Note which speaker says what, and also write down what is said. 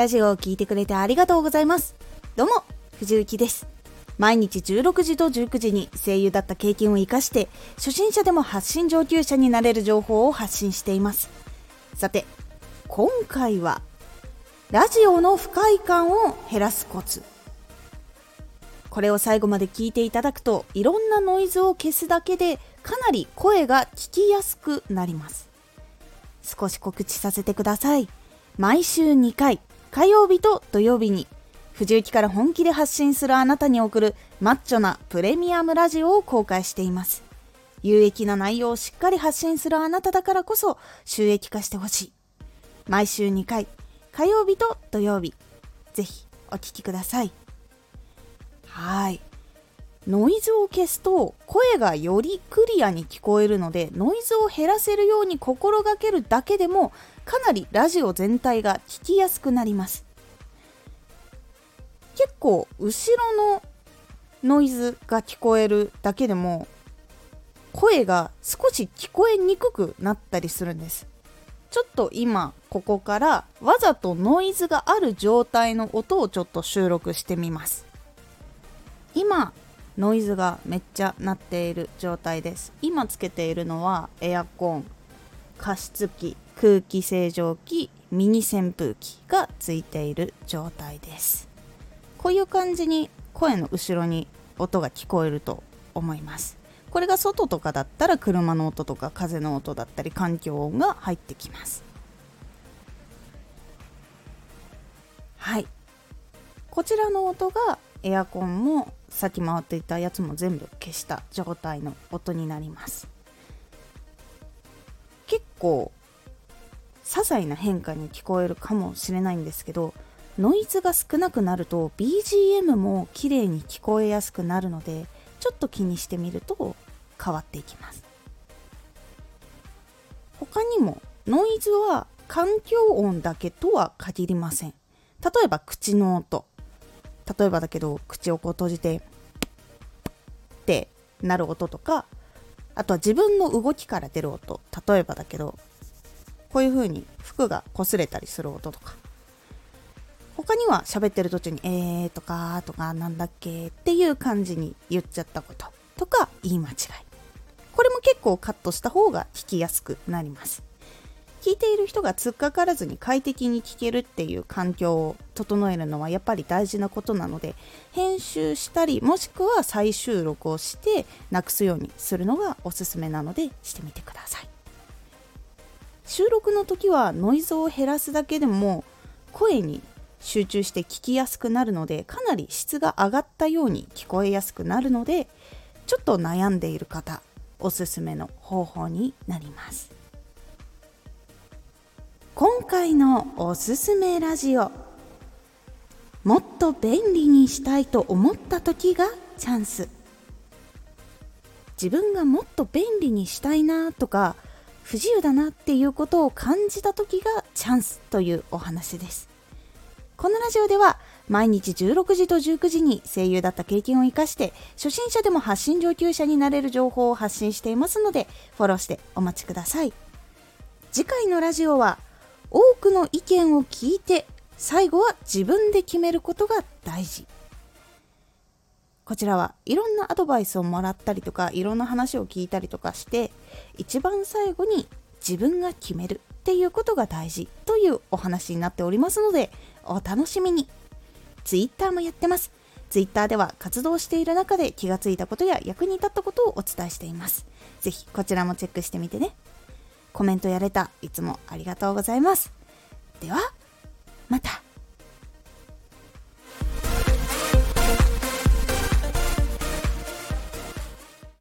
Speaker 1: ラジオを聴いてくれてありがとうございます。どうも藤幸です。毎日16時と19時に声優だった経験を生かして初心者でも発信上級者になれる情報を発信しています。さて今回はラジオの不快感を減らすコツ。これを最後まで聞いていただくといろんなノイズを消すだけでかなり声が聞きやすくなります。少し告知させてください。毎週2回火曜日と土曜日に藤雪から本気で発信するあなたに送るマッチョなプレミアムラジオを公開しています。有益な内容をしっかり発信するあなただからこそ収益化してほしい。毎週2回火曜日と土曜日。ぜひお聴きください。はい。ノイズを消すと声がよりクリアに聞こえるのでノイズを減らせるように心がけるだけでもかなりラジオ全体が聞きやすくなります。結構後ろのノイズが聞こえるだけでも声が少し聞こえにくくなったりするんです。ちょっと今ここからわざとノイズがある状態の音をちょっと収録してみます。今ノイズがめっちゃ鳴っている状態です。今つけているのはエアコン加湿器空気清浄機ミニ扇風機がついている状態です。こういう感じに声の後ろに音が聞こえると思います。これが外とかだったら車の音とか風の音だったり環境音が入ってきます。はい。こちらの音がエアコンも先回っていたやつも全部消した状態の音になります。結構些細な変化に聞こえるかもしれないんですけどノイズが少なくなると BGM も綺麗に聞こえやすくなるのでちょっと気にしてみると変わっていきます。他にもノイズは環境音だけとは限りません。例えば口の音。例えばだけど口をこう閉じてってなる音とかあとは自分の動きから出る音。例えばだけどこういう風に服が擦れたりする音とか。他には喋ってる途中に「えー」とか「とかなんだっけ」っていう感じに言っちゃったこととか言い間違い。これも結構カットした方が聞きやすくなります。聞いている人が突っかからずに快適に聞けるっていう環境を整えるのはやっぱり大事なことなので編集したりもしくは再収録をしてなくすようにするのがおすすめなのでしてみてください。収録の時はノイズを減らすだけでも声に集中して聞きやすくなるのでかなり質が上がったように聞こえやすくなるのでちょっと悩んでいる方おすすめの方法になります。今回のおすすめラジオ。もっと便利にしたいと思った時がチャンス。自分がもっと便利にしたいなとか不自由だなっていうことを感じた時がチャンスというお話です。このラジオでは毎日16時と19時に声優だった経験を生かして初心者でも発信上級者になれる情報を発信していますのでフォローしてお待ちください。次回のラジオは多くの意見を聞いて最後は自分で決めることが大事。こちらはいろんなアドバイスをもらったりとかいろんな話を聞いたりとかして一番最後に自分が決めるっていうことが大事というお話になっておりますのでお楽しみに。Twitter もやってます。Twitter では活動している中で気がついたことや役に立ったことをお伝えしています。是非こちらもチェックしてみてね。コメントやれた。いつもありがとうございます。ではまた。